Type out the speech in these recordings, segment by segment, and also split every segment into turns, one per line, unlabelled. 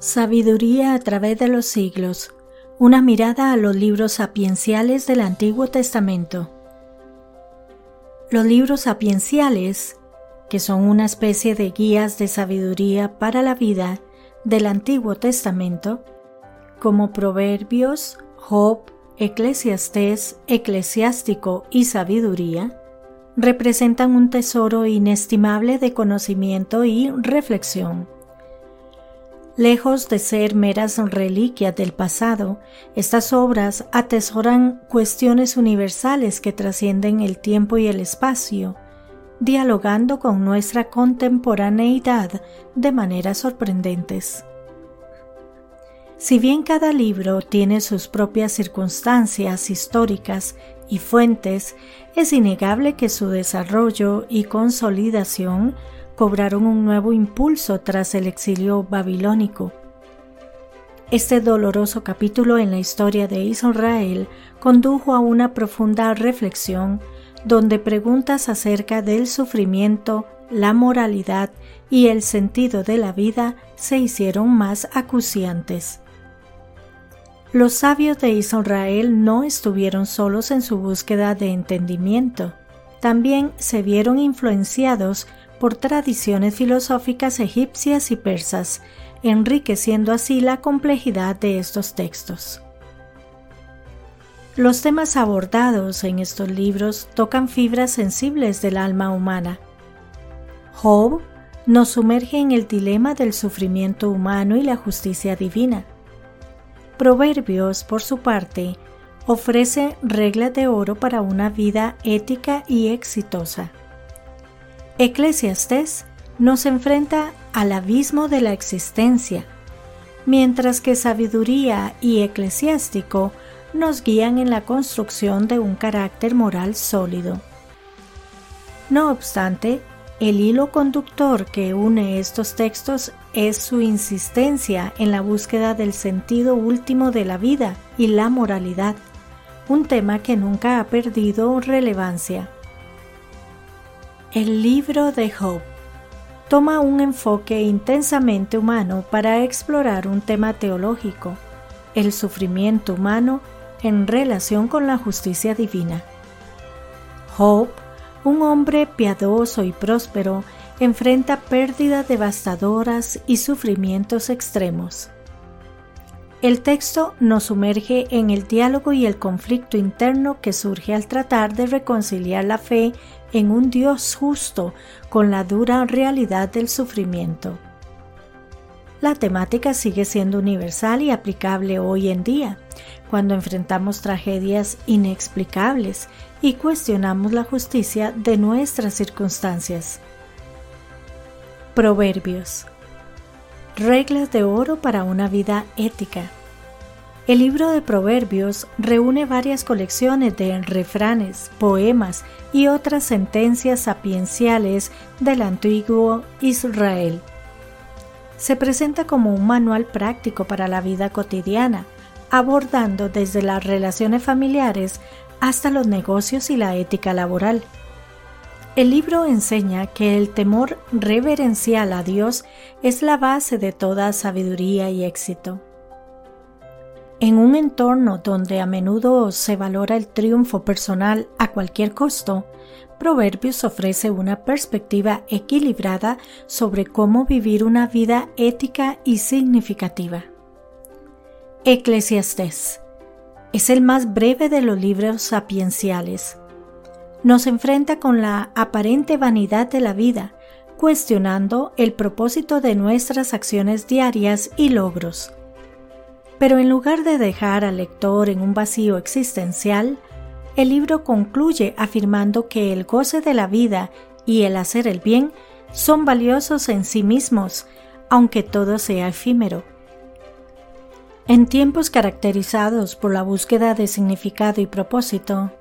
Sabiduría a través de los siglos. Una mirada a los libros sapienciales del Antiguo Testamento. Los libros sapienciales, que son una especie de guías de sabiduría para la vida del Antiguo Testamento, como Proverbios, Job, Eclesiastés, Eclesiástico y Sabiduría, representan un tesoro inestimable de conocimiento y reflexión Lejos de ser meras reliquias del pasado, estas obras atesoran cuestiones universales que trascienden el tiempo y el espacio, dialogando con nuestra contemporaneidad de maneras sorprendentes. Si bien cada libro tiene sus propias circunstancias históricas y fuentes, es innegable que su desarrollo y consolidación cobraron un nuevo impulso tras el exilio babilónico. Este doloroso capítulo en la historia de Israel condujo a una profunda reflexión donde preguntas acerca del sufrimiento, la moralidad y el sentido de la vida se hicieron más acuciantes. Los sabios de Israel no estuvieron solos en su búsqueda de entendimiento, también se vieron influenciados por tradiciones filosóficas egipcias y persas, enriqueciendo así la complejidad de estos textos. Los temas abordados en estos libros tocan fibras sensibles del alma humana. Job nos sumerge en el dilema del sufrimiento humano y la justicia divina. Proverbios, por su parte, ofrece reglas de oro para una vida ética y exitosa. Eclesiastés nos enfrenta al abismo de la existencia, mientras que sabiduría y eclesiástico nos guían en la construcción de un carácter moral sólido. No obstante, el hilo conductor que une estos textos es su insistencia en la búsqueda del sentido último de la vida y la moralidad, un tema que nunca ha perdido relevancia. El libro de Job toma un enfoque intensamente humano para explorar un tema teológico, el sufrimiento humano en relación con la justicia divina. Job, un hombre piadoso y próspero, enfrenta pérdidas devastadoras y sufrimientos extremos. El texto nos sumerge en el diálogo y el conflicto interno que surge al tratar de reconciliar la fe en un Dios justo con la dura realidad del sufrimiento. La temática sigue siendo universal y aplicable hoy en día, cuando enfrentamos tragedias inexplicables y cuestionamos la justicia de nuestras circunstancias. Proverbios Reglas de oro para una vida ética. El libro de Proverbios reúne varias colecciones de refranes, poemas y otras sentencias sapienciales del antiguo Israel. Se presenta como un manual práctico para la vida cotidiana, abordando desde las relaciones familiares hasta los negocios y la ética laboral. El libro enseña que el temor reverencial a Dios es la base de toda sabiduría y éxito. En un entorno donde a menudo se valora el triunfo personal a cualquier costo, Proverbios ofrece una perspectiva equilibrada sobre cómo vivir una vida ética y significativa. Eclesiastés es el más breve de los libros sapienciales nos enfrenta con la aparente vanidad de la vida, cuestionando el propósito de nuestras acciones diarias y logros. Pero en lugar de dejar al lector en un vacío existencial, el libro concluye afirmando que el goce de la vida y el hacer el bien son valiosos en sí mismos, aunque todo sea efímero. En tiempos caracterizados por la búsqueda de significado y propósito,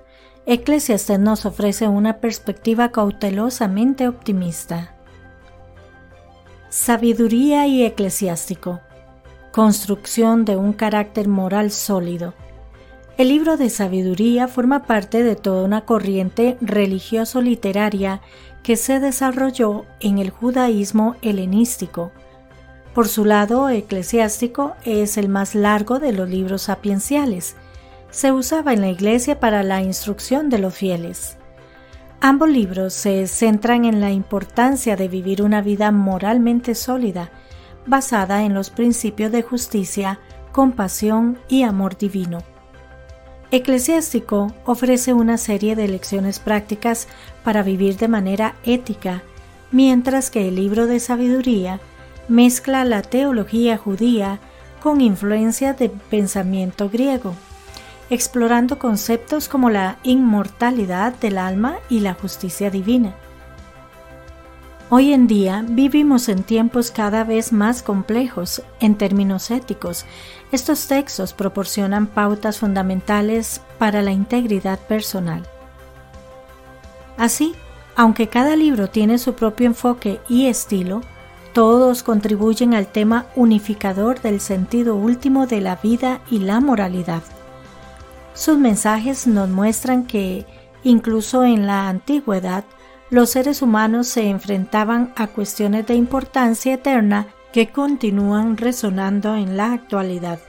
Eclesiastes nos ofrece una perspectiva cautelosamente optimista. Sabiduría y eclesiástico. Construcción de un carácter moral sólido. El libro de sabiduría forma parte de toda una corriente religioso-literaria que se desarrolló en el judaísmo helenístico, Por su lado, eclesiástico es el más largo de los libros sapienciales. Se usaba en la Iglesia para la instrucción de los fieles. Ambos libros se centran en la importancia de vivir una vida moralmente sólida, basada en los principios de justicia, compasión y amor divino. Eclesiástico ofrece una serie de lecciones prácticas para vivir de manera ética, mientras que el libro de sabiduría mezcla la teología judía con influencia de pensamiento griego, explorando conceptos como la inmortalidad del alma y la justicia divina. Hoy en día vivimos en tiempos cada vez más complejos en términos éticos. Estos textos proporcionan pautas fundamentales para la integridad personal. Así, aunque cada libro tiene su propio enfoque y estilo, todos contribuyen al tema unificador del sentido último de la vida y la moralidad. Sus mensajes nos muestran que, incluso en la antigüedad, los seres humanos se enfrentaban a cuestiones de importancia eterna que continúan resonando en la actualidad.